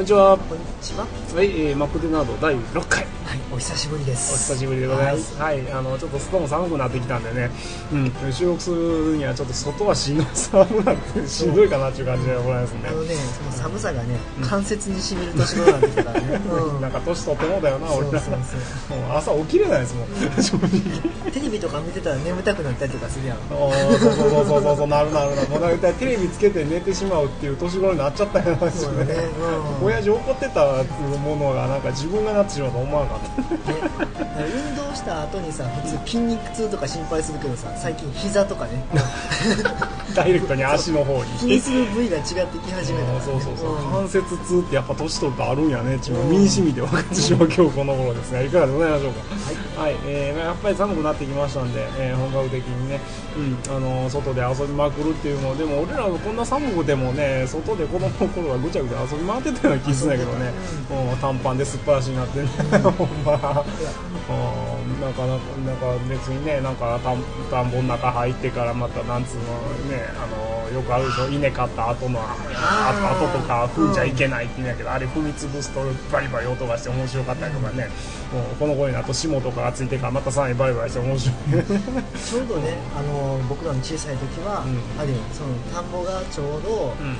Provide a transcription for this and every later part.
こんにちは。こんにちは。はい、えー、マックデナード第6回。はい、お久しぶりでおす。久しぶりでございます。はい、あの、ちょっと外も寒くなってきたんでね、うん、収録するにはちょっと外はしんど寒くなってしんどいかなっていう感じでございますねあ。のね、その寒さがね、関節に染みる年頃なんだからね。うんなんか年取ってもうだよな、俺ら。そうそうもう朝起きれないですもん、正直。テレビとか見てたら眠たくなったりとかするやん。あーそうそうそうそうそうなるなるなるもう大体テレビつけて寝てしまうっていう年頃になっちゃったよなそうだね。うん。親父怒ってたものがなんか自分がなってしまうと思わなかったね、運動した後にさ普通筋肉痛とか心配するけどさ最近膝とかね。ダイレクトに足の方に。気にする部位が違ってき始めたね、そうそうそう、ん。関節痛ってやっぱ年取るとあるんやね。っていうのを身に染みて分かってしまう今日この頃ですがい。かがでございましょうか？はい、えーまあやっぱり寒くなってきましたんで、えー本格的にね、うん、あの外で遊びまくるっていうのでも俺らこんな寒くてもね外で子供の頃はぐちゃぐちゃ遊び回ってたような気するんだけどね、もう短パンですっぱらしになってね。ほんま。うんなん。かなんかなんか別にねなんか田んぼの中入ってからまたなんつうのねあのよくあるでしょ。稲買った後のあ後とか踏んじゃいけないって言うんやけど、あれ踏み潰すとバリバリ音がして面白かったりとかね、もうこの頃になると霜とかがついてからまたさらにバリバリして面白いちょうどねあの僕らの小さい時は、うん。あれよその田んぼがちょうど、うん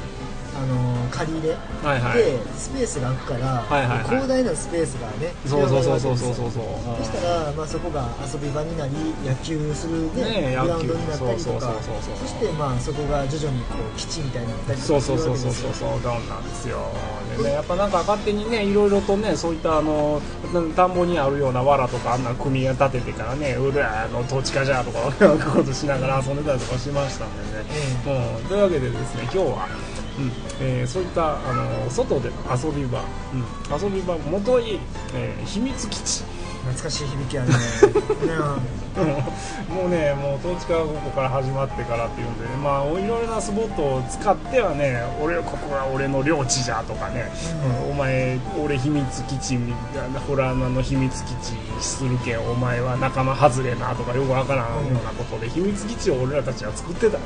あの借り入れ、はいはい。でスペースが空くから、はいはいはい。広大なスペースがねそうそうそうそうそうそう。そうそしたら、まあ、そこが遊び場になり野球する、ねねえグラウンドになったりそうそうとかそうそうそう。そして、まあ、そこが徐々にこう基地みたいになったりとそうかそうそうそうそうそう。ダウンなんですよでねやっぱなんか勝手にねいろいろとねそういったあの田んぼにあるような藁とかあんな組み立ててからねうらあの土地かじゃとかことしながら遊んでたりとかしましたんでね、うん、というわけでですね今日は、うん。えーそういったあの外で遊び場、うん、遊び場元い、えー秘密基地懐かしい響きあるね。ね もうね、もう統治がここから始まってからっていうんで、まあ、いろいろなスポットを使ってはね、俺、ここが俺の領地じゃとかね、うん。お前、俺、秘密基地みたいな、ホラー穴の秘密基地にするけん、お前は仲間外れなとか、よくわからんようなことで、秘密基地を俺らたちは作ってた。ん。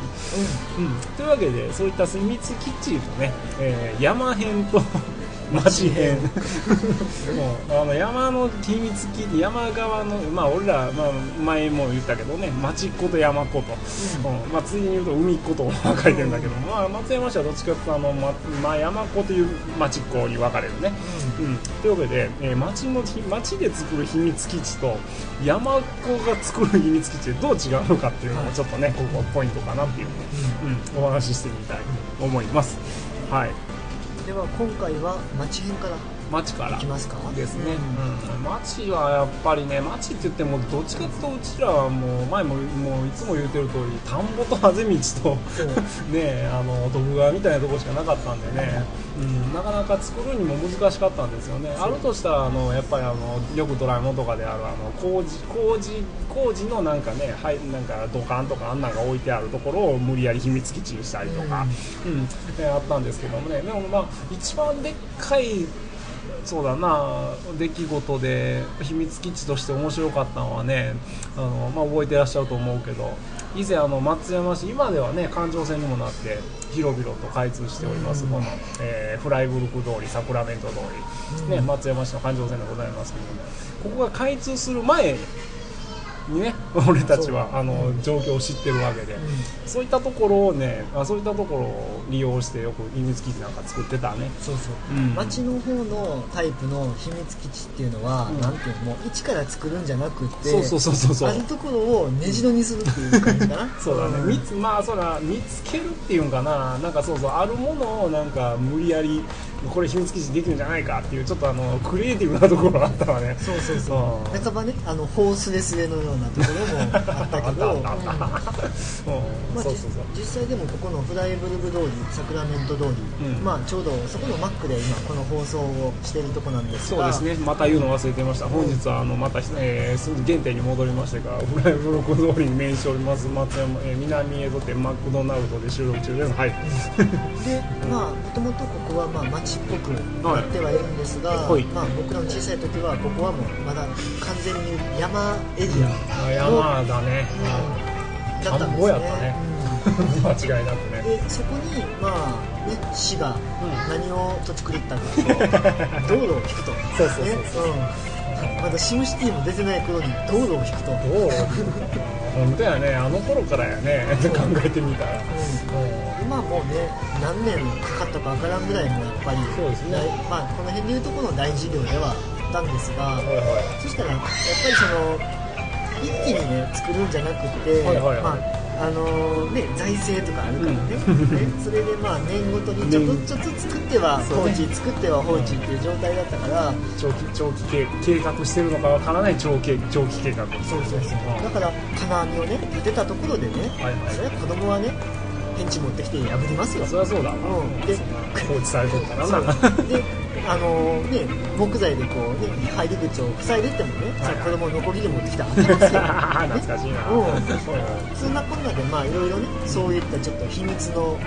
うん、というわけで、そういった秘密基地のね、えー山編と町編、もうあの山の秘密基地、山側の、まあ、俺ら、まあ、前も言ったけどね、町っ子と山っ子と、うん。まあ、ついに言うと海っ子と分かれてるんだけど、まあ、松山市はどっちかというとあの、ままあ、山っ子という町っ子に分かれるね。うん、というわけで、えー町の町で作る秘密基地と山っ子が作る秘密基地でどう違うのかっていうのをちょっとね、ここポイントかなっていうのを、うん、お話ししてみたいと思います。はい、では今回は町編から町から。いきますか？ですね、うん。うん、町はやっぱりね町って言ってもどっちかっていうとうちらはもう前ももういつも言うてる通り田んぼとあぜ道とねあの徳川みたいなとこしかなかったんでね、うん、なかなか作るにも難しかったんですよね。あるとしたらあのやっぱりあのよくドラえもんとかであるあの工事工事工事のなんかねはいなんか土管とかあんなんが置いてあるところを無理やり秘密基地にしたりとか、うん。えあったんですけどもね。でもまあ一番でっかいそうだな。出来事で秘密基地として面白かったのはねあの、まあ、覚えてらっしゃると思うけど以前あの松山市今ではね環状線にもなって広々と開通しております、うん。この、えーフライブルク通りサクラメント通り、ね、松山市の環状線でございますけどねここが開通する前にね 俺たちはあの状況を知ってるわけで、そういったところをねあそういったところを利用してよく秘密基地なんか作ってたね。そうそう、うん。町の方のタイプの秘密基地っていうのは、うん。なんていうのもう一から作るんじゃなくてそうそうそうそう。そうあるところを根城にするっていう感じかな。そうだね、ん。見つまあそうだ見つけるっていうんかな。なんかそうそうあるものをなんか無理やりこれ秘密基地できるんじゃないかっていうちょっとあのクリエイティブなところがあったわね。そうそうそう。うん。半ばねあのホースレスレのようなところもあったけど。実際でもここのフライブルブ通りサクラメント通り、うん。まあ、ちょうどそこのマックで今この放送をしているとこなんですが。そうですね。また言うの忘れてました。本日はあのまた、えー、すぐ原点に戻りましてからフライブロック通りに面しております。松山、えー南江戸店マクドナルドで収録中です。はいでまあもともとここはまあ町っぽくなってはいるんですが、はいまあ、僕らの小さい時はここはもうまだ完全に山エリア。あ山だね、うん。だったんですね。田んぼやったね。間違いなくね。でそこにまあね市が何を土地狂ったかと。道路を引くと。そうそうそうね。うん、まだシムシティも出てない頃に道路を引くと、本当やね。あの頃からやね。考えてみたら。今もうね何年かかったかわからんぐらいのやっぱりそうですね。大まあ、この辺でいうところの大事業ではあったんですが、はいはい。そしたらやっぱりその一気にね作るんじゃなくて、はいはいはい。まああのね、財政とかあるからね,、うん。ねそれでまあ年ごとにちょっとずつ作っては放置、作っては放置っていう状態だったから、長期長期計計画してるのかわからない長期長期計画。そうそうそう。だから金網をね建てたところでね、はいはい。それは子供はねペンチ持ってきて破りますよ。そりゃそうだ。わ、うん。で放置されとったらそなあのね木材でこうね入り口を塞いでってもね、はいはい。子供ノコギリ持ってきて開けますよ。懐かしいな、うん。そんなこんなでまあいろいろねそういったちょっと秘密の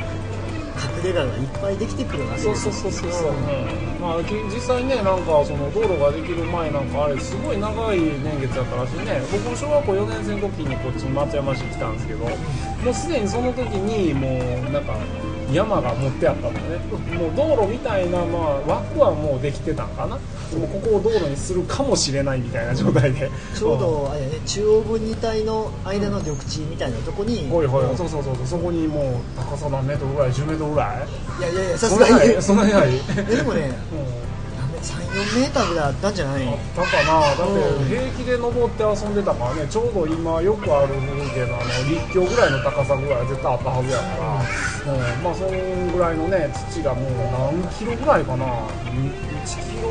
隠れ家がいっぱいできてくるわけですそうそうそうそうそう、うんまあ、き実際ねなんかその道路ができる前なんかあれすごい長い年月だったらしいね。僕も小学校4年生の時にこっちに松山市来たんですけどもうすでにその時にもうなんか山が持ってあったのね。もう道路みたいな、まあ、枠はもうできてたんかな。でもここを道路にするかもしれないみたいな状態で。ちょうどあれ、ね、中央分離帯の間の緑地みたいなとこに、ほいほい。そうそうそうそう。そこにもう高さ何メートルぐらい？10メートルぐらい？いやいやいやさそんなすがに。にそんなにない、えでもねうん。34メーターぐらいあったんじゃない？あったかな。だって平気で登って遊んでたからねちょうど今よくある風景のあの立教ぐらいの高さぐらいは絶対あったはずやから、うん。まあそのぐらいのね土がもう何キロぐらいかな。1キロ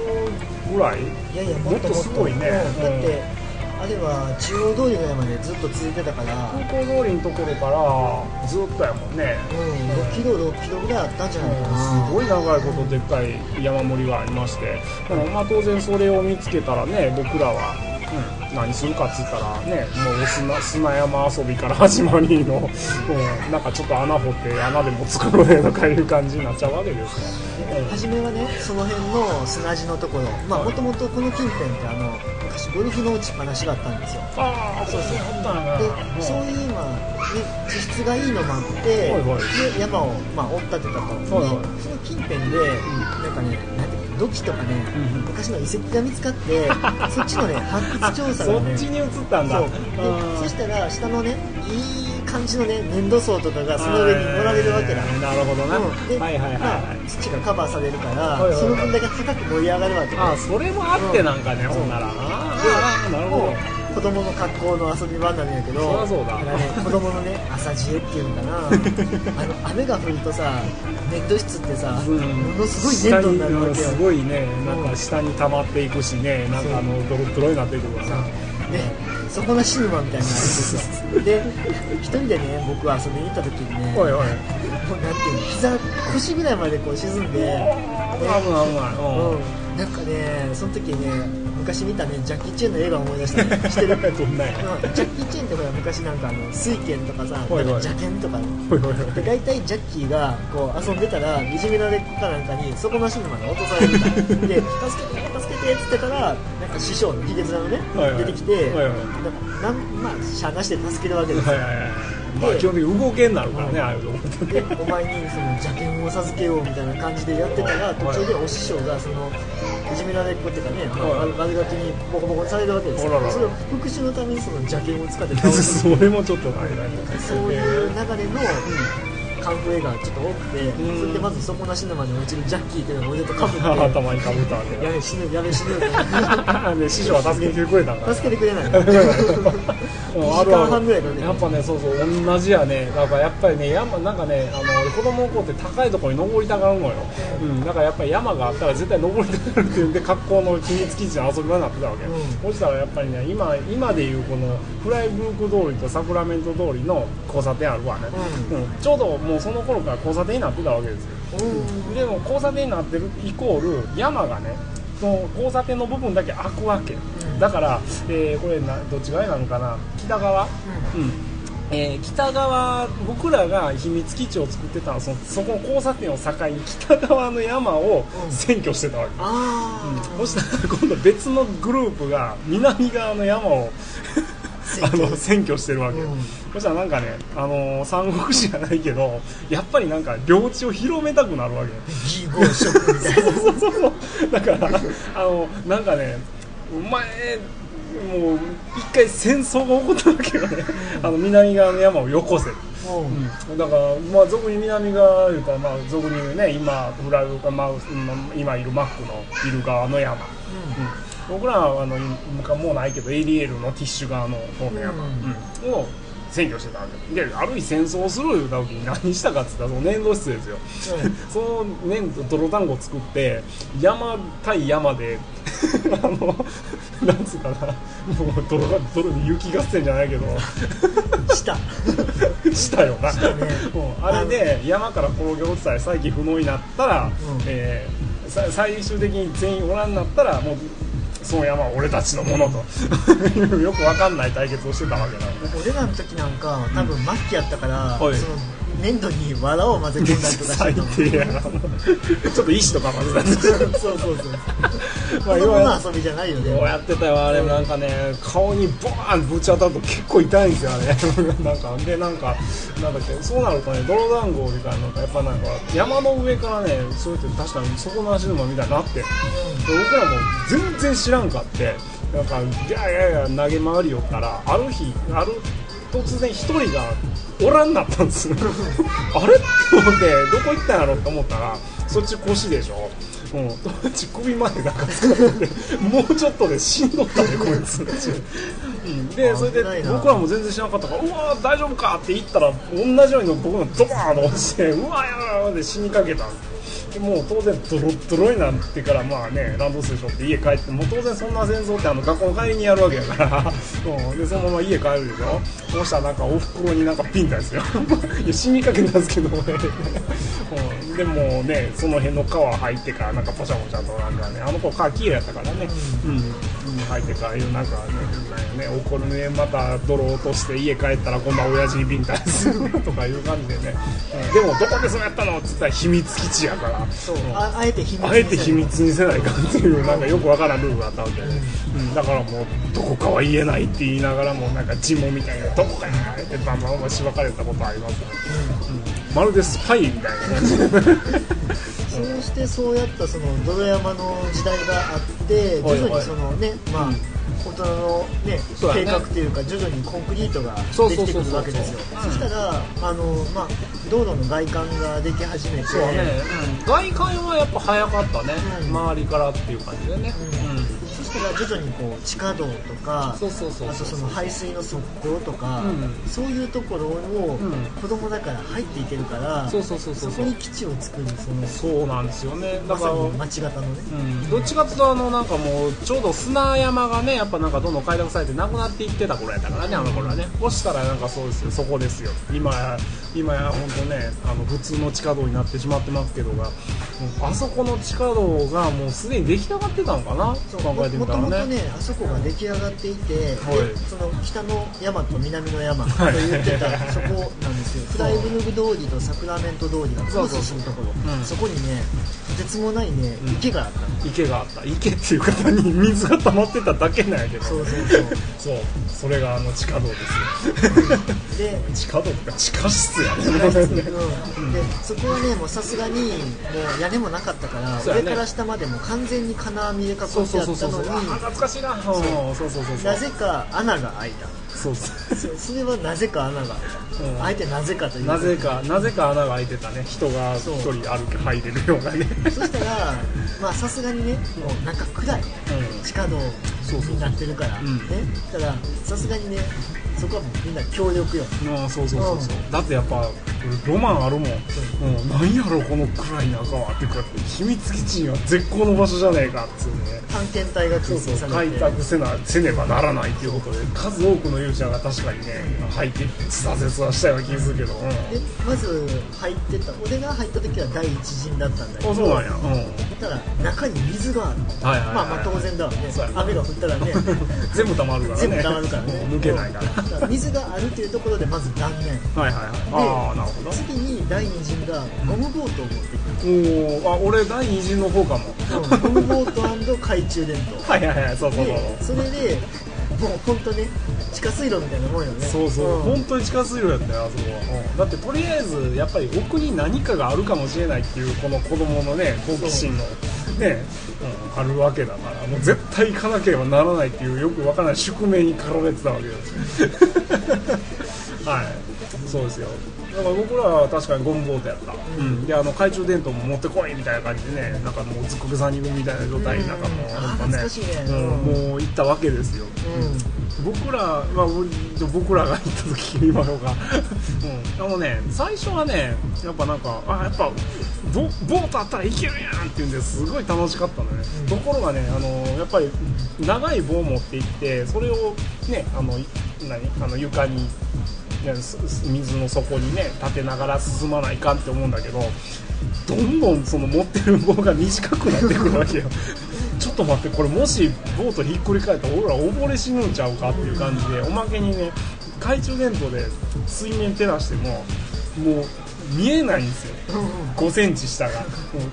ぐらい？いやいやもっとすごいね。うん。だってあれは中央通りぐらいまでずっと続いてたから。空港通りのところからずっとやもんね。うん。6キロ6キロぐらいあったんじゃないかな。すごい長いことでっかい山盛りがありまして。まあ当然それを見つけたらね僕らは、うん、何するかっつったらねもう砂砂山遊びから始まりの、うん、なんかちょっと穴掘って穴でも作ろうねとかいう感じになっちゃうわけですよ、うん。初めはねその辺の砂地のところ。まあもともとこの近辺ってあの昔ゴルフの打ちっぱなしがあったんですよ。ああそうそうでうん。そういうまあ、ね、地質がいいのもあって、で山を、まあ、追ったってたと、はいはい。でその近辺で、なんかねなんて土器とかね、うん昔の遺跡が見つかって そっちのね発掘調査がね。そっちに移ったんだ。そう。そしたら下のねいい感じのね粘土層とかがその上に盛られるわけだ、なるほどな、うん。ではいはいはいはい、まあ、土がカバーされるから、はいはいはい。その分だけ高く盛り上がるわけね。ああそれもあってなんかね、うんほんならな。なるほもど。う子供の格好の遊び場なんやけどそうだ。ね、子供のね朝知恵っていうのかな。あの雨が降るとさ粘土質ってさ、うん。ものすごい粘土になるわけよ。すごいねなんか下に溜まっていくしねなんかあのドロドロになっていくから。なでそこのシヌマみたいになるんですよ。で一人でね僕は遊びに行った時にねおいおい。もうなんていうの膝腰ぐらいまでこう沈んで、危ない危ない。危ないうん、なんかねその時ね昔見たねジャッキー・チェンの映画を思い出したね。してるどんなうんジャッキー・チェンってほら昔なんかあの水拳とかさなんか邪剣とかで大体ジャッキーがこう遊んでたらいじめられっ子かなんかにそこのシーンまで落とされるみた。いで助けて助けてっつってたらなんか師匠のヒゲ面のね、はいはい。出てきて、はいはい。なんかなんまあしゃあなしで助けるわけですよ。はいはいはいまあ基本的に動けになるからねああいうとこってでお前にその邪剣を授けようみたいな感じでやってたら途中でお師匠がそのいじめられっ子っていうかね、まあ、はい悪ガキにボコボコにされるわけですよ。あららそれを復讐のためにその邪剣を使って倒す それもちょっとないなそういう流れのカンフー映画がちょっと多くて、うん。それでまず底なし沼に落ちるジャッキーっていうのを俺と かぶって頭にかぶったわけやべ死ぬやべ死ぬ。だで 師匠は助けてくれたんだ。助けてくれない うん。2時間半ぐらいかけてやっぱねそうそう同じやね。だからやっぱりね山なんかねあの子供の子って高いところに登りたがるのよ、うん、だからやっぱり山があったら絶対登りたがるっていうんで格好の秘密基地の遊び場になってたわけ、うん。そしたらやっぱりね今今でいうこのフライブルク通りとサクラメント通りの交差点あるわね、ううん。ちょうどもうその頃から交差点になってたわけですよ。うん。でも交差点になってるイコール山がねその交差点の部分だけ開くわけ、ん。だから、えーこれなどっち側になるのかな。北側、うんえー北側僕らが秘密基地を作ってたそのそこの交差点を境に北側の山をうん。占拠してたわけ、ああ、そしたら今度別のグループが南側の山をあの占拠してるわけよ、うん。そしたらなんかね、あのー三国志じゃないけどやっぱりなんか領地を広めたくなるわけだからあのなんかねお前もう一回戦争が起こったわけよね、あの南側の山をよこせ。うん。だから、まあ、俗に南側いうか、まあ、俗に言うね、今、フラウか、まあ、うん今いるマックのいる側の山、うん。僕らはあの今もうないけど、エリエルのティッシュ側の方の山、うん。を占拠してたわけ。で、ある日戦争をするいうた時に何したかって言ったら、その粘土質ですよ、その粘土、泥団子を作って、山対山で、あの、なんつうかな、もう泥が泥に雪合戦じゃないけど。したしたよな、ね。うんあれで山から転げ落ちたり再起不能になったら、うん。えーさ最終的に全員おらんなったらもうその山は俺たちのものと。い う よくわかんない対決をしてたわけなのね俺らの時なんか多分末期やったから、はい。その粘土に藁を混ぜ込んだりとかしてたの低やちょっと石とか混ぜたりそうそうそうまあ子供の遊びじゃないよね。こうやってたよあれなんかね顔にボーンぶち当たると結構痛いんですよあれなんかでなんかなんだっけそうなるとね泥団子みたいなのがやっぱなんか山の上からねそうやって確かに底なし沼みたいになって。で僕らも全然知らんかってなんかギャーギャーギャー投げ回りよったらある日ある突然一人がおらんなったんですよ。あれ？っ て思ってどこ行ったんやろって思ったらそっち腰でしょ。うん、ち首までなんか使っててもうちょっとで死んどったねこいつ、うん、でそれで僕らも全然知らなかったからうわー大丈夫かって言ったら同じように僕がドバーンと落ちてうわーやばいやばいで死にかけたんですもう当然ドロッドロになってからまあねランドセル背負って家帰ってもう当然そんな戦争ってあの学校の帰りにやるわけやから、う。ん、でそのまま家帰るでしょ。そうしたらなんかおふくろになんかピンタですよ。いや死にかけたんですけど。ね、う。ん、でもねその辺の川入ってからなんかポシャポシャとなんかねあの子川綺麗やったからね。うん、うん、入ってからなんかねなんやね怒るねまた泥落として家帰ったら今度は親父にビンタするとかいう感じでね、うん。でもどこでそうやったのって言ったら秘密基地やから。そう。ああえて秘密にあえて秘密にせないかんっていうなんかよくわからんルールがあったわけで、うん、だからもうどこかは言えないって言いながらもなんか尋問みたいなどこかやってバンバンバンしばかれたことありますね、うんまるでスパイみたいな。感じでそうしてそうやったその泥山の時代があってはい徐々にそのねまあ大人のね計画というか徐々にコンクリートができてくるわけですよ。うんそしたらあのまあ道路の外観ができ始めて。そうね、うん、外観はやっぱ早かったね、うん周りからっていう感じでね、うん徐々にこう地下道とかそうそうそうそうあとその排水の側溝とか、うんそういうところをうん。子供だから入っていけるから、そうそうそうそうそこに基地を作るそのそうなんですよね。だから、ま町型の。ね、うん、どっちかっていうとあのなんかもうちょうど砂山がねやっぱなんかどんどん開拓されてなくなっていってた頃やったからねあの頃はね。そしたらなんかそうですよ。そこですよ。今や今や本当ねあの普通の地下道になってしまってますけどがあそこの地下道がもうすでに出来上がってたのかな？そう。考えてみもともとねねあそこが出来上がっていて、ではい。その北の山と南の山とはい言ってたそこなんですよ。フライブルグ通りとサクラメント通りがクロスするところ。うん。そこにねとてつもないねうん。池があったの、池があった池っていう方に 水が溜まってただけなんやけどそうそうそう。そう。それがあの地下道ですよ。で地下道ってか。地下室やね。うん。でそこはねもうさすがにもう屋根もなかったから、ね。上から下までもう完全に金網で囲ってあったのにあ懐かしいな。う。んそうそうそうそう。なぜか穴が開いた。そうそう。そそれはなぜか穴が開いた、うん。てなぜかという。なぜかなぜか穴が開いてたね。人が一人歩き入れるようなね。そしたらまあさすがにねもう中暗い。地下道そうそうになってるから。うん。ね。だからさすがにねそこはもうみんな協力よ。うんあそうそうそうそう。だってやっぱロマンあるもん、うん、なんやろこの暗い中はってか秘密基地には絶好の場所じゃねえかっつうね。探検隊がそうそう開拓せなせねばならないっていうことで数多くの勇者が確かにね入って挫折はしたような気がするけど、うん、でまず入ってた。俺が入った時は第一陣だったんだけど。あそうなんや。うん。だから中に水があるはいはいはいまあまあ当然だわね。雨が降ったらね。全部溜まるからね。全部溜まるからね。抜けないから水があるっていうところでまず断念。はいはいはい。ああなるほど。次に第二陣がゴムボートを持ってきおおあ俺第二陣の方かも。たゴムボート懐中電灯。はいはいはいそうそうそう。でそれでもう本当ね地下水路みたいなもんよね。そうそう、ん。本当に地下水路やったよあそこは、うん。だってとりあえずやっぱり奥に何かがあるかもしれないっていうこの子供のね好奇心の。ね、う。ん、あるわけだからもう絶対行かなければならないっていうよくわからない宿命に駆られてたわけです はい。そうですよだから僕らは確かにゴムボートやった、うん、であの懐中電灯も持ってこいみたいな感じでねなんかもうずっこけさんにいるみたいな状態になん。かもううんなんかあー懐かしいね。うん。もう行ったわけですよ、僕ら、まあ、僕らが行った時言いましょうん、でもね最初はねやっぱなんかあやっぱボボートあったらいけるやんっていうんですごい楽しかったのね、うん。ところがねあのやっぱり長い棒を持って行ってそれをねあのい何？あの床に水の底にね立てながら進まないかんって思うんだけどどんどんその持ってる棒が短くなってくるわけよ。ちょっと待ってこれもしボートひっくり返ったら俺ら溺れ死ぬんちゃうかっていう感じでおまけにね懐中電灯で水面照らしてももう見えないんですよ。5センチ下が。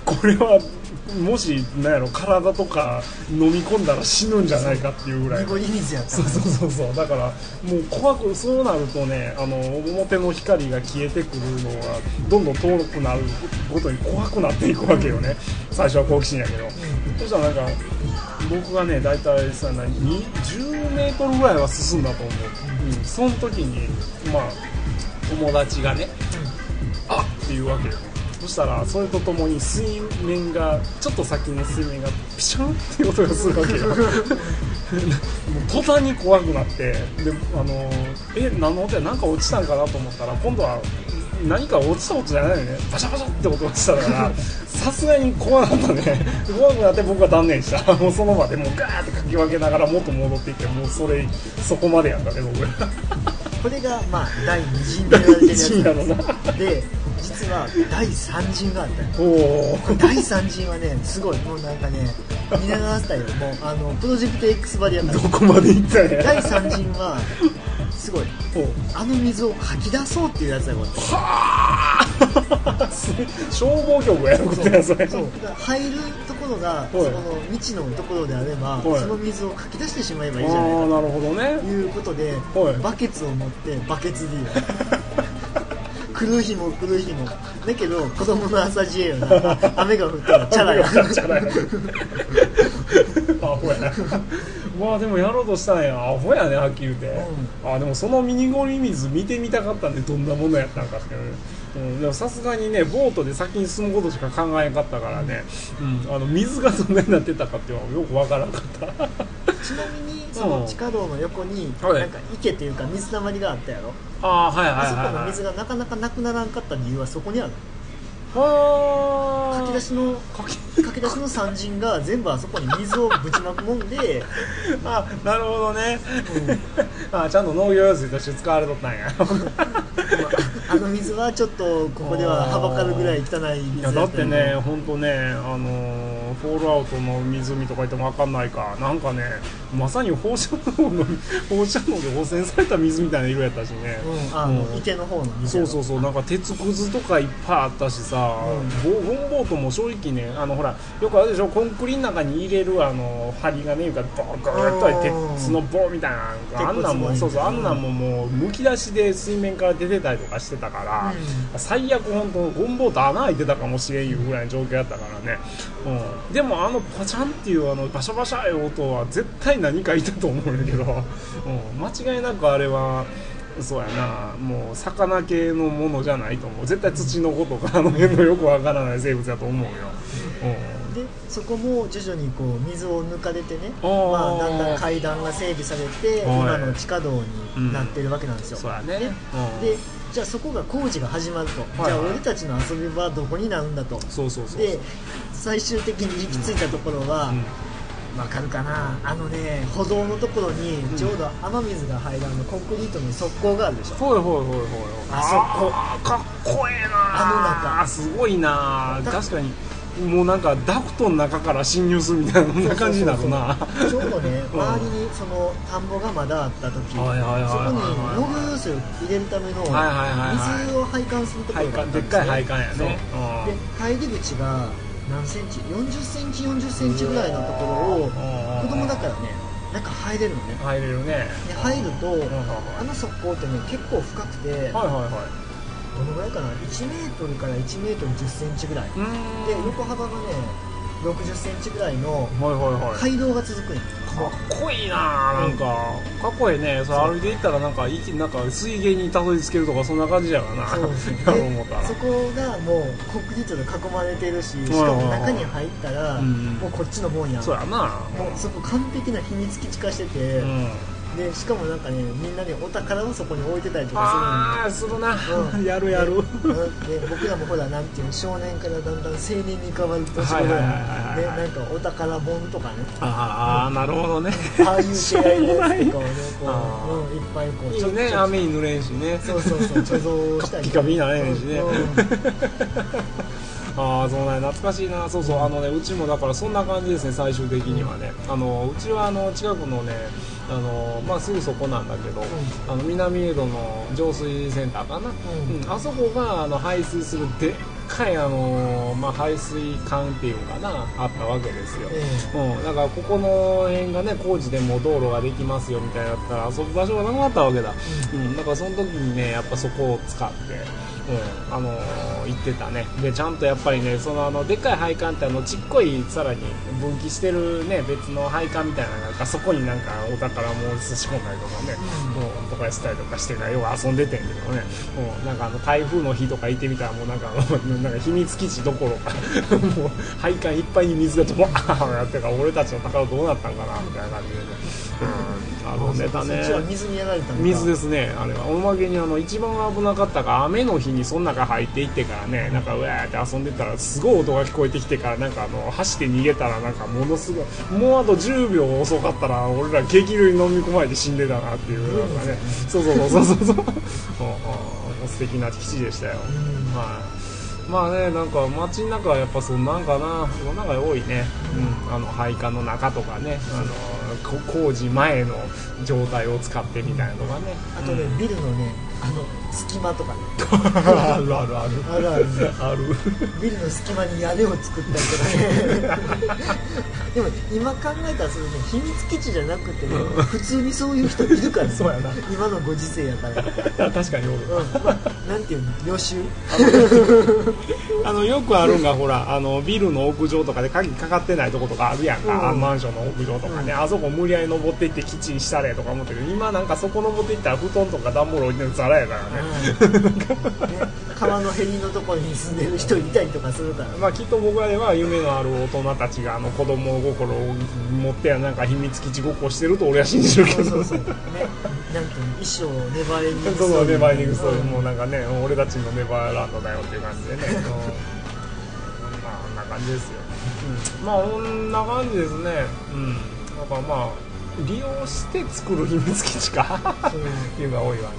これはもしなんやろ体とか飲み込んだら死ぬんじゃないかっていうぐらい。そうそうそうそう。だからもう怖くそうなるとねあの表の光が消えてくるのがどんどん遠くなるごとに怖くなっていくわけよね。最初は好奇心やけど、そしたらなんか僕がね大体さなに10メートルぐらいは進んだと思う、うん、その時にまあ友達がねあっっていうわけよそしたらそれとともに水面がちょっと先の水面がピシャンっていう音がするわけよ。もう途端に怖くなって。であのえ何の音やなんか落ちたんかなと思ったら今度は何か落ちた音じゃないよね。バシャバシャって音がしたから さすがに怖かったね。怖くなって僕は断念した。もうその場でもうガーってかき分けながら元戻っていってもうそれそこまでやったね僕。これがまあ第2陣と言われてるやつ第二陣やろな。で実は第3陣があったよお第3陣はねすごいもうなんかね見習わせたよもうあのプロジェクト X バリアどこまで行ったんや。第3陣はすごいあの水を吐き出そうっていうやつだよこれ。はあ 消防局やることやそれ。そう入るところがそはい。の未知のところであればはい。その水をかき出してしまえばいいあじゃないかあなるほどね。ということではい。バケツを持ってバケツ D を 来る日も来る日も。だけど子供の朝知恵よな雨が降ったらチャラや アホやな。まあでもやろうとしたんや。アホやねはっきり言うて、あでもそのミニゴミ水見てみたかったんでどんなものやったんかっていう、うん、でもさすがにねボートで先に進むことしか考えんかったからね、うん、あの水がどんなになってたかっていうのはよくわからんかった。ちなみにその地下道の横にはい。なんか池というか水たまりがあったやろ。ああはいはいあそこの水がなかなかなくならんかった理由はそこにあるはあ書き出しの書き出しの三人が全部あそこに水をぶちまくもんで、あなるほどね、うん。あちゃんと農業用水として使われとったんや あの水はちょっとここでははばかるぐらい汚い水いやだってよね、本当ね、あのーフォールアウトの湖とか言っても分かんないか、なんかね、まさに放射能の 放射能で汚染された水みたいな色やったしね、うん、あの、うん。池の方の水そうそうそう、なんか鉄くずとかいっぱいあったしさ、ボゴムボートも正直ね、あのほら、よくあるでしょ、コンクリの中に入れるあの針金いうか、ボーッと鉄の棒みたいな、あんなんも、そうそう、あうんんなんももう、むき出しで水面から出てたりとかしてたから。う最悪本当ゴムボート穴開いてたかもしれんいうぐらいの状況やったからね、うん、でもあのパチャンっていうあのバシャバシャいう音は絶対何かいたと思うんやけど、うん、間違いなくあれはそうやな。もう魚系のものじゃないと思う。絶対土の子とかあの辺のよくわからない生物だと思うよ、うん。でそこも徐々にこう水を抜かれてねまあ、だんだん階段が整備されてはい。今の地下道になってるわけなんですよ、そうやね。でうん。でじゃあそこが工事が始まると、はいはい。じゃあ俺たちの遊び場はどこになるんだと。そうそうそうで最終的に行き着いたところは、うん。わかるかな？あのね歩道のところにちょうど雨水が入るあのコンクリートの側溝があるでしょ、ほいほいほいほいあそこ。かっこええなあの中。すごいなだ確かにもうなんかダクトの中から侵入するみたいな感じになるな。ちょうどねうん周りにその田んぼがまだあった時そこに農業用水を入れるための水を配管するところがあったんでっかい配管やねで入り口が何センチ40センチ40センチぐらいのところを子供だからね中入れるのね。入れるね。で入ると、あの側溝ってね結構深くて、はいはいはどのぐらいかな？1メートルから1メートル10センチぐらい、で横幅がね60センチぐらいのはいはいはい。街道が続くんよ。かっこいいななんか。かっこいいね。それ歩いていったらなんかいきなんか水源にたどり着けるとかそんな感じやからな。そう ですねそこがもうコンクリートで囲まれてるししかも中に入ったらうん。もうこっちのもんやん。そうやな。もうそこ完璧な秘密基地化してて、うんでしかもなんかねみんなねお宝をそこに置いてたりとかああするな、うん。やるやる。うん。で僕らもほらなんていうの少年からだんだん青年に変わる年頃ねなんかお宝本とかね。ああなるほどね。ああい う出会いのやつとかをねこう、うん、いっぱいこういいねちょ雨に濡れんしね。そうそうそう貯蔵したりピカピカになれへんしね。うん ああそうね懐かしいな。そうそう。あのねうちもだからそんな感じですね最終的にはね。あのうちはあの近くのねあのまあすぐそこなんだけど、あの南江戸の浄水センターかな、うん。うん。あそこがあの排水するでっかいあの、まあ、排水管っていうのかなあったわけですよ、えうん、だからここの辺がね工事でもう道路ができますよみたいになったら遊ぶ場所がなくなったわけだ、うん、だからその時にねやっぱそこを使って、うんあのー行ってたね。でちゃんとやっぱりねそのあのでっかい配管ってあのちっこいさらに分岐してるね別の配管みたいなのがあるからそこになんかお宝も差し込んだりとかね、うん、とかしたりとかしてからよう遊んでてんけどね、うん、なんかあの台風の日とか行ってみたらもうなんか なんか秘密基地どころか もう配管いっぱいに水がドバーってから俺たちの宝どうなったんかなみたいな感じでね、うん、遊んでたね。水にやられた水ですねあれは。おまけにあの一番危なかったが雨の日にその中入っていってからねなんかうわーって遊んでたらすごい音が聞こえてきてからなんかあの走って逃げたらなんかものすごいもうあと10秒遅かったら俺ら激流に飲み込まれて死んでたなっていうなんかね。そうそうそうそうそう。素敵な基地でしたよ、うん。はいまあね、なんか街の中はやっぱそんなんかな、その中が多いね、うん、あの配管の中とかね、あのこ工事前の状態を使ってみたいなとかね、あとね、ビルのねあの隙間とかねあるあるある。あるあるある。ビルの隙間に屋根を作ったりとかね。でも今考えたらそれね秘密基地じゃなくてね普通にそういう人いるからね。そうやな。今のご時世やから、うん確かにおるまあ、なんていうの？予習？あの よくあるんがほらあのビルの屋上とかで鍵かかってないとことかあるやんか、うん。マンションの屋上とかね、あそこ無理やり登っていってキッチンしたれとか思ってる。今なんかそこ登っていったら布団とか段ボール置いてるザラやからね、ね 川のへりのところに住んでる人いたりとかするから。まあきっと僕らでは夢のある大人たちがあの子供心を持ってなんか秘密基地ごっこしてると俺は信じるけど。そうそうそう。ねなんていうの一生ネバーエンディングそうそうネバーエンディングストーリーう。んもうなんかね俺たちのネバーランドだよっていう感じでね、うん。まあこんな感じですよ、うん、まあこんな感じですね。うん。だからまあ利用して作る秘密基地か？そうっていうのが多いわね、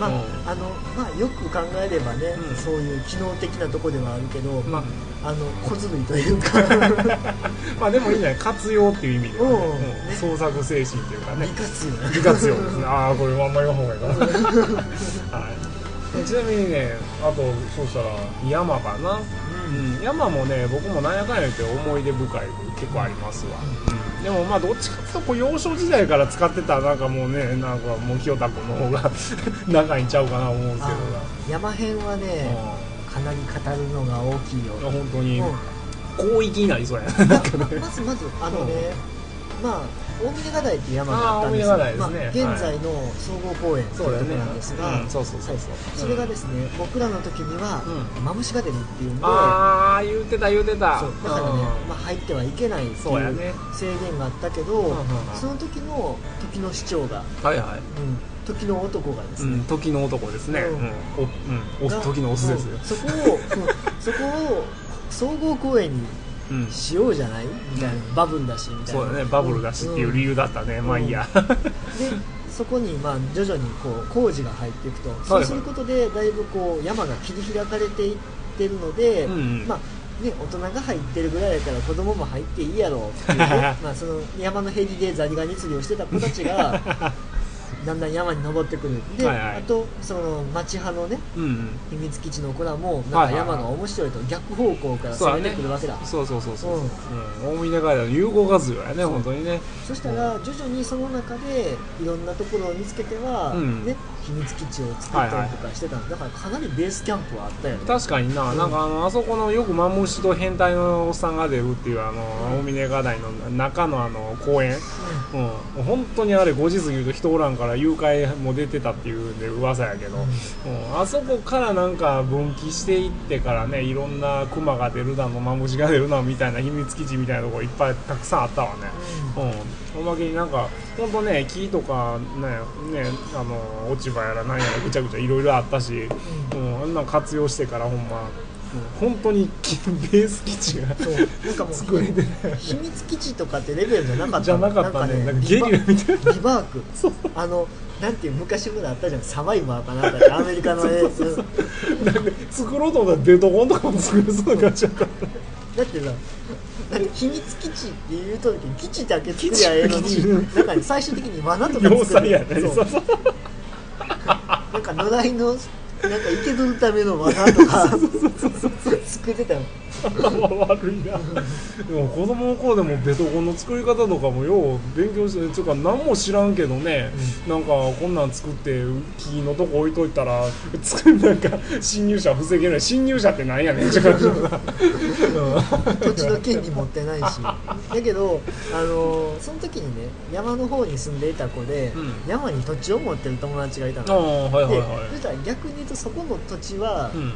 まあ、うん。あのまあよく考えればね、うん。そういう機能的なとこではあるけど、まあ。の小ずるいというか。まあでもいいんじゃない活用っていう意味ではね、ね創作精神っていうかね。利活用利活用ですねああ これあんまり言わん方がいいかな。はい。ちなみにねあとそうしたら山かな、うん、山もね僕もなんやかんや言って思い出深い結構ありますわ、うんでもまあどっちかっていうとこう幼少時代から使ってたなんかもうねなんかもう清田君の方が 長いんちゃうかな思うんですけど。あ山編はね、かなり語るのが大きいよ、うん本当にうん。広域になりそうや。まずまずあのね、まあ大峰ヶ台っていう山があったんですよ。あー大峰ヶ台ですね。まあ、現在の総合公園っていうところなんですが、うんそうそうそうそう。はいそれがですね、僕らの時には、うん。マムシが出るっていうんでああ言うてた言うてた。そうだからね、うん。まあ、入ってはいけないっていう制限があったけど、その時の時の市長が、はいはい。うん、時の男がですね、うん、時の男ですね、ううん。んおうん、お時のオスですよ、うん。そこを、うんそこを総合公園にうん、しようじゃない？みたいな、バブルだしみたいな。そうだね。バブルだしっていう理由だったね、まあいいや、でそこにまあ徐々にこう工事が入っていくと、そうすることでだいぶこう山が切り開かれていってるので、うんうん。まあね、大人が入ってるぐらいだから子供も入っていいやろうっていうね。まあその山のへりでザリガニ釣りをしてた子たちが だんだん山に登ってくる。で、はいはい。あとその町派のねうんうん。秘密基地の子らもなんか山が面白いと逆方向から攻めてくるわけだ。そ,、そうそうそうそうそう、うん、大峰階段の融合活用やね本当にね。したら徐々にその中でいろんなところを見つけては、うん。ね、秘密基地を作ったりとかしてたんだからかなりベースキャンプはあったよね確かにな、なんかあのあそこのよくマムシと変態のおっさんが出るっていうあの、大峰ヶ台の中のあの公園、うん、本当にあれ5時過ぎると人おらんから誘拐も出てたっていうんで噂やけど、うん、あそこからなんか分岐していってからねいろんなクマが出るだのマムシが出るだのみたいな秘密基地みたいなとこいっぱいたくさんあったわね。うん、おまけになんか本当ね木とかねねあの落ち葉やらなんやらぐちゃぐちゃいろいろあったし、うん、あんなん活用してからほんま、うん、本当に木ベース基地がなんかもう作れてない。秘密基地とかってレベルじゃなかったじゃなかったね。なんかゲリラリみたいな。バリバーク。あのなんていう昔ほらあったじゃん。サバイバーかなんかアメリカのやつ。なんか作ろうと思ったらデートコンとかも作れそうな感じだった。だってさ秘密基地って言うときに基地だけ作りゃええのになんかね最終的に罠とか要作る。塞やね。そう。そうそう なんか野良のなんか生け取るための罠とか作ってたよ頭悪いな。でも子供の頃でもベトコンの作り方とかもよう勉強してつうか何も知らんけどね、なんかこんなん作って木のとこ置いといたらつなんか侵入者防げない。侵入者ってなんやねん。って感じ土地の権利持ってないし。だけど、あのーその時にね山の方に住んでいた子で、うん。山に土地を持ってる友達がいたああのではいはい。はそしたら逆に言うとそこの土地は、い、うん、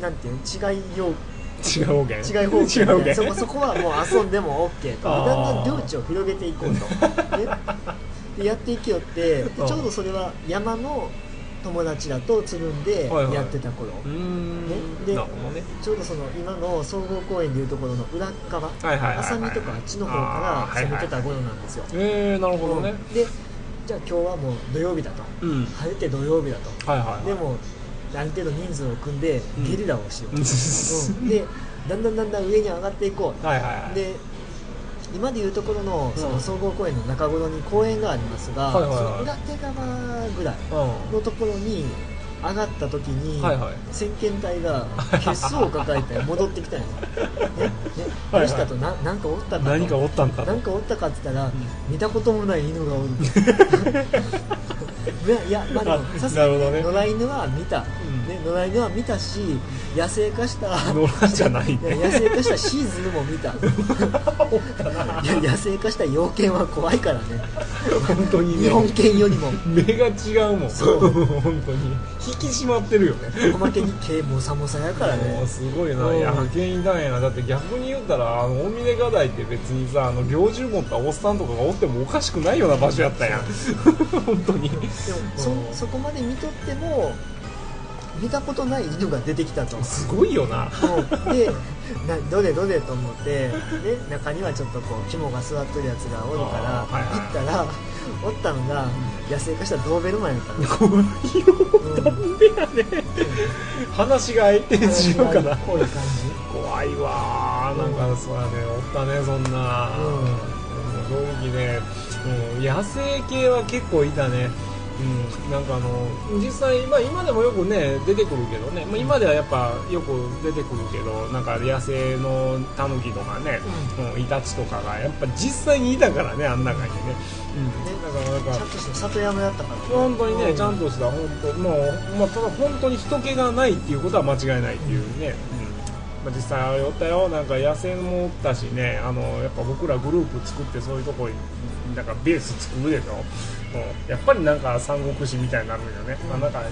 なんていうの違いよう違う方言？違い方向違う方そこそこはもう遊んでも OK と。だんだん領地を広げていこうと、ね、でやっていきよってちょうどそれは山の友達らとつるんではいはい。やってた頃、うーん。ね。でね。ちょうどその今の総合公園でいうところの裏っ側。はいはいはいはい。浅見とかあっちの方から攻めてた頃なんですよ、えー、なるほどね。うん。でじゃあ今日はもう土曜日だと。うん。晴れて土曜日だと。はいはいはい。でもある程度人数を組んでうん。ゲリラをしよう、うん。うんでだんだんだんだん上に上がっていこう。はいはいはい。で今でいうところのそうん。の総合公園の中頃に公園がありますが、はいはいはい。その裏手側ぐらいうん。のところに上がった時に、はいはい。先遣隊が血相を抱えて戻ってきたんですよ、ねね、はいどうしたとななんかおったかと。何かおったんかなんかおったかって言ったら、見たこともない犬がおる いやまあでもあさすが野良犬は見た、んね、野良犬は見たし野生化した野良じゃないね。野生化したシーズンも見た。野生化した妖犬は怖いからね。本当にね。日本犬よりも。目が違うもん。そう。本当に。引き締まってるよね。おまけに毛もさもさやからね。すごいな、うん。いたんやな。だって逆に言ったらあの大峰ガダイって別にさあの猟銃持ったおっさんとかがおってもおかしくないような場所やったやん。本当に。でもそそこまで見とっても見たことない犬が出てきたと。すごいよな。うんでなどれどれと思ってで中にはちょっとこう肝が座ってるやつがおるから行ったらおったのが野生化したドーベルマンやったの。怖いよなんでやね。話し飼いしようかな。こういう感怖いわー。なんかそうやね。おったねそんな、うん。正直ね、うん、野生系は結構いたねうん、なんかあの実際、まあ、今でもよくね出てくるけどね、まあ、今ではやっぱよく出てくるけどなんか野生のタヌキとかね、うん、イタチとかがやっぱ実際にいたからねあん中にね、うん、だからなんかじちゃんとした里山やったから。ね本当にね、うん。ちゃんとした本当もう、まあ、ただ本当に人気がないっていうことは間違いないっていうね、うん。まあ、実際おったよ。なんか野生もおったしね。あのやっぱ僕らグループ作ってそういうとこになんかベース作るでしょ、うん、やっぱりなんか三国志みたいになるよね、まあ、なんか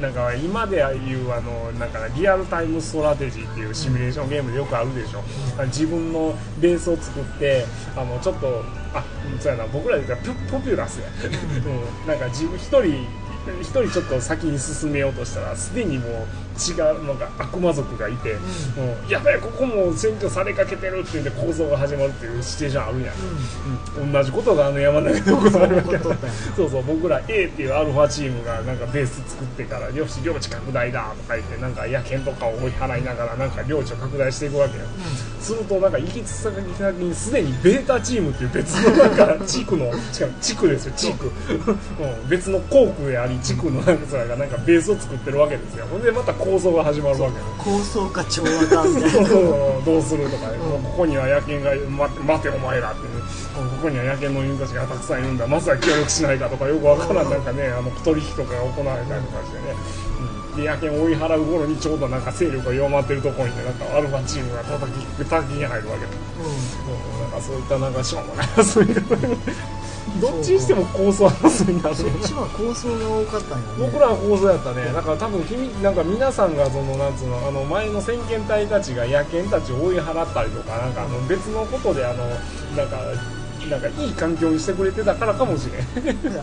なんか今でいうあのなんかリアルタイムストラテジーっていうシミュレーションゲームでよくあるでしょ、自分のベースを作ってあのちょっとあそうやな僕らで言ったらポポピュラスや、うん、なんか自分一人一人ちょっと先に進めようとしたらすでにもう血がなんか悪魔族がいて、もうやべえここも占拠されかけてるっていうんで構造が始まるっていうシチュエーションあるやん、うん。同じことがあの山の中で行われるわけそうそうそう僕ら A っていうアルファチームがなんかベース作ってからよし領地拡大だとか言ってなんか野犬とかを追い払いながらなんか領地を拡大していくわけよ、するとなんか行き先々にすでにベータチームっていう別のなんか 地区の違う地区ですよ地区。うん。別の航空であり地区のなんかがなんかベースを作ってるわけですよ。ほんでまた構造が始まるわけよ。構想か調和かみたいな。どうするとかね、ここには野犬が待って待てお前らって、ね、ここには野犬の犬たちがたくさんいるんだ。まずは協力しないかとかよくわからん。なんかねあの取引とかが行われたりとかしてね、うん、で野犬を追い払う頃にちょうどなんか勢力が弱まってるところにねなんかアルファチームが叩き叩きに入るわけだ、うん、なんかそういったなんかしょうもない遊び方どっちにしても構想遊びになる。そっちは構想が多かったんやね。僕らは構造やったね。だから多分君なんか皆さんがそのなんつうのあの前の先遣隊たちが野犬たちを追い払ったりとかなんかあの別のことであのなんかなんかいい環境にしてくれてたからかもしれん。いや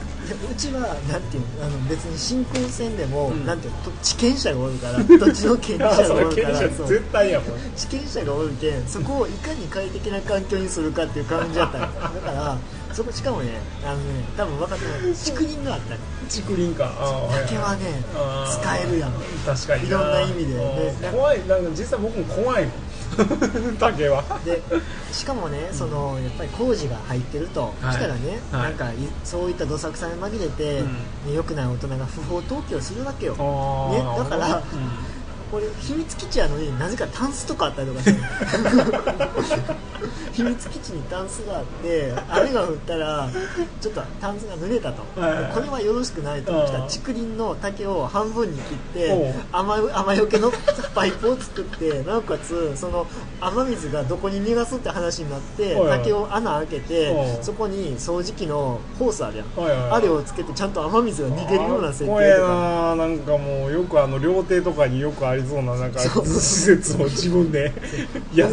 うちはなんていうのあの別に新婚戦でも、うん。なんていう地権者がおるから 土地の権利者そがおるから絶対やもん。地権者がおるけんそこをいかに快適な環境にするかっていう感じだっただからそこしかもねあのね多分分かってない。竹林があったの竹林か。竹はね使えるやん確かにいろんな意味で。うんね怖い。なんか実際僕も怖いもん。竹は。でしかもねそのやっぱり工事が入ってると、はい。したらね、はい。なんかいそういったどさくさに紛れて、うん。ね良くない大人が不法投棄をするわけよ。あね。ーだからうんこれ秘密基地やのになぜかタンスとかあったりとかして 秘密基地にタンスがあって雨が降ったらちょっとタンスが濡れたと、はいこれはよろしくないとうんした。ら竹林の竹を半分に切って雨雨よけのパイプを作ってなおかつその雨水がどこに逃がすって話になってはいはい。竹を穴開けおてう。そこに掃除機のホースあるやん。はいはいはい。あれをつけてちゃんと雨水が逃げるような設計怖えとかななんかもうよくあの料亭とかによくありそうななんか施設を自分でや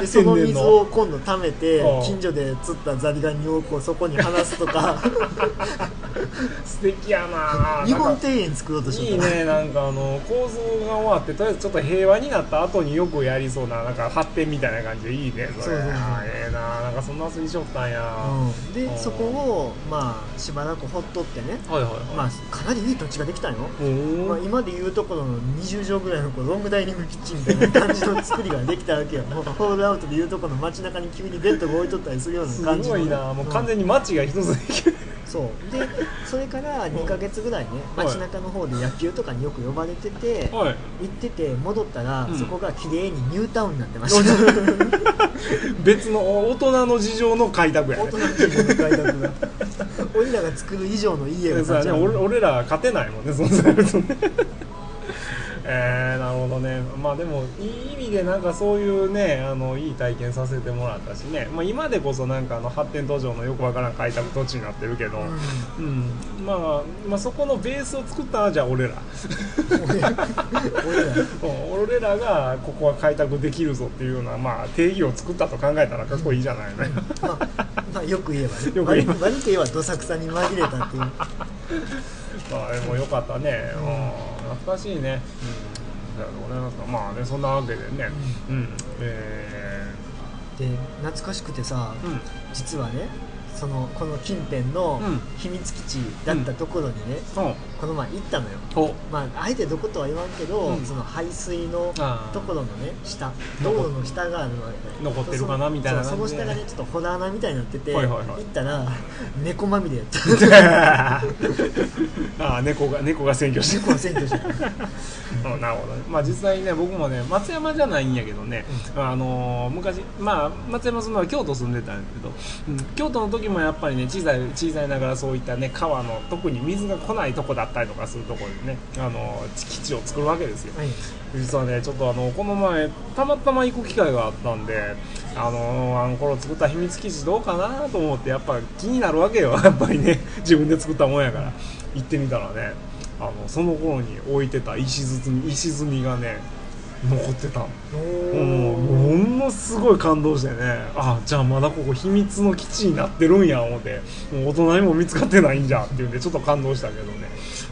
でその水を今度溜めてうん。近所で釣ったザリガニをこうそこに放すとか。素敵やな日本庭園作ろうとしていいねなんかあの構造が終わってとりあえずちょっと平和になった後によくやりそうななんか発展みたいな感じでいいねそれ。そうそうええななんかそんな遊びしよったんや、うん、でうん。そこをまあしばらくほっとってね。はいはいはい、まあかなりいい土地ができたんよ、まあ、今でいうところの20畳ぐらいのこうロングダイニングキッチンみたいな。感じの作りができたわけよもうホールアウトでいうところの街中に急にベッドが置いとったりするようなす感じのごいなもう完全に、に街が一つできるそう。でそれから2ヶ月ぐらいねはい。街中の方で野球とかによく呼ばれてて、はい。行ってて戻ったら、うん。そこが綺麗にニュータウンになってました。別の大人の事情の開拓やね。大人の自分の開拓が。俺らが作る以上の家がそうやね建ち上がる俺俺ら勝てないもんねそうされるとねえー、なるほどね。まあでもいい意味でなんかそういうねあのいい体験させてもらったしね、まあ、今でこそなんかあの発展途上のよくわからん開拓土地になってるけど、うん。まあ、まあそこのベースを作ったのはじゃあ俺ら。俺ら。がここは開拓できるぞっていうような、まあ、定義を作ったと考えたらかっこいいじゃないね、まあ、まあよく言えばね。よく言えば。悪悪く言えばどさくさに紛れたっていう。まあでもよかったね、うん懐かしいね、うん、ありがとうございます。まあねそんなわけでね。うん、えで懐かしくてさ実はねそのこの近辺のうん。秘密基地だったところにね、そうこの前行ったのよ。お。まああえてどことは言わんけど、うん。その排水のところのね下道路の下があるわけ。残ってるかなみたいなその下がねちょっとホラー穴みたいになってて、はいはいはい。行ったら猫まみれやった。ああ猫が猫が占拠して。猫は占拠して。なるほどね、まあ、実際ね僕もね松山じゃないんやけどね、あのー昔、まあ、松山住んだのは京都住んでたんだけど、うん京都の時もやっぱりね小さい小さいながらそういったね川の特に水が来ないとこだったりとかするところでね、あのー基地を作るわけですよ。はい。実はねちょっとあのこの前たまたま行く機会があったんであのあの頃作った秘密基地どうかなと思ってやっぱ気になるわけよ。やっぱりね自分で作ったもんやから。行ってみたらねあのその頃に置いてた石積み石積みがね残ってた。ものすごい感動してね。あじゃあまだここ秘密の基地になってるんや思って。もう大人にも見つかってないんじゃんっていうんでちょっと感動したけどね、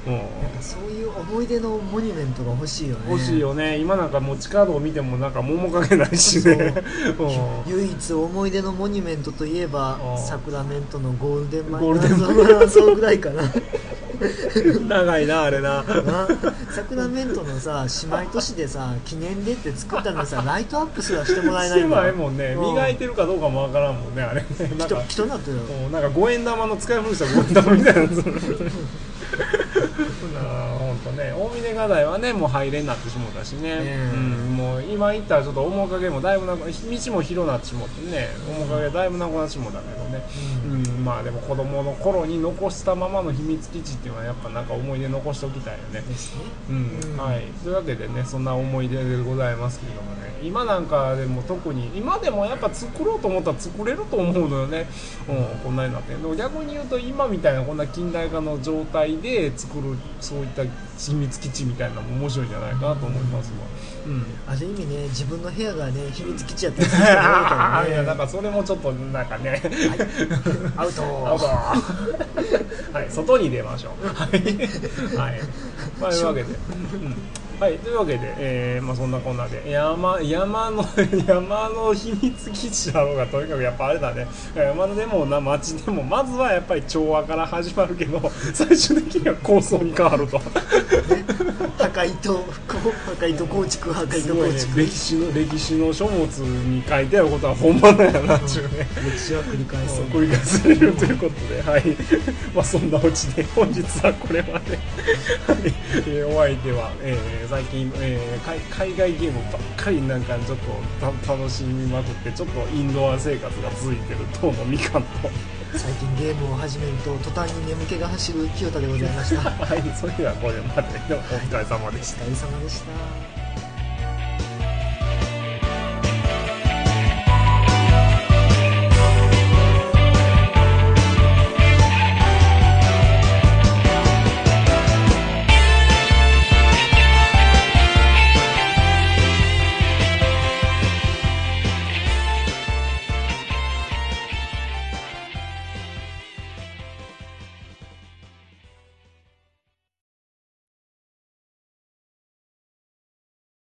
うん、そういう思い出のモニュメントが欲しいよね。欲しいよね。今なんかもう地下道を見てもなんか面影ないしね。う。ん。唯一思い出のモニュメントといえばうん。サクラメントのゴールデンマゴールデンマイナー。そうぐらいかな 長いなあれな。なサクラメントのさ姉妹都市でさ記念でって作ったのにさライトアップすらしてもらえないんもんね。うん。磨いてるかどうかもわからんもんねあれね。なん人かなってるなんか五円玉の使い古した五円玉みたいなやつ。本当ね大峰ヶ台はねもう入れになってしもうたしね、ねうん、もう今行ったらちょっと面影もだいぶなく道も広なってしもってね面影だいぶなくなってしもうたけどね、うん。まあでも子供の頃に残したままの秘密基地っていうのはやっぱなんか思い出残しておきたいよね。うん。うん。はい、というわけでねそんな思い出でございますけれどもね。今なんかでも特に今でもやっぱ作ろうと思ったら作れると思うのよね、うん、こんなになって。でも逆に言うと今みたいなこんな近代化の状態で作るそういった秘密基地みたいなのも面白いんじゃないかなと思いますわ、うんある意味ね自分の部屋がね秘密基地やったりする人もいねいやなんかそれもちょっとなんかねアウトアウトはい、外に出ましょう。はい。はい。まあ、というわけで。うんはい、というわけで、えーまあ、そんなこんなで。山山の 山の秘密基地だろうがとにかくやっぱあれだね。山でもな町でもまずはやっぱり調和から始まるけど最終的には構想に変わると。破壊と破壊と構築破壊すごいねと構築、歴史の歴史の書物に書いてあることは本番なんやなっていうね、歴史は繰り返す繰り返されるとい。うことで、はい、まあそんなうちで本日はこれまで、はい。えーお相手は、えー最近、えー海海外ゲームばっかりなんかちょっとた楽しみまくってちょっとインドア生活が続いてる当のみかんと、最近ゲームを始めると途端に眠気が走る清田でございましたおはい、それではこれまでのお疲れ様でした。疲れ様でした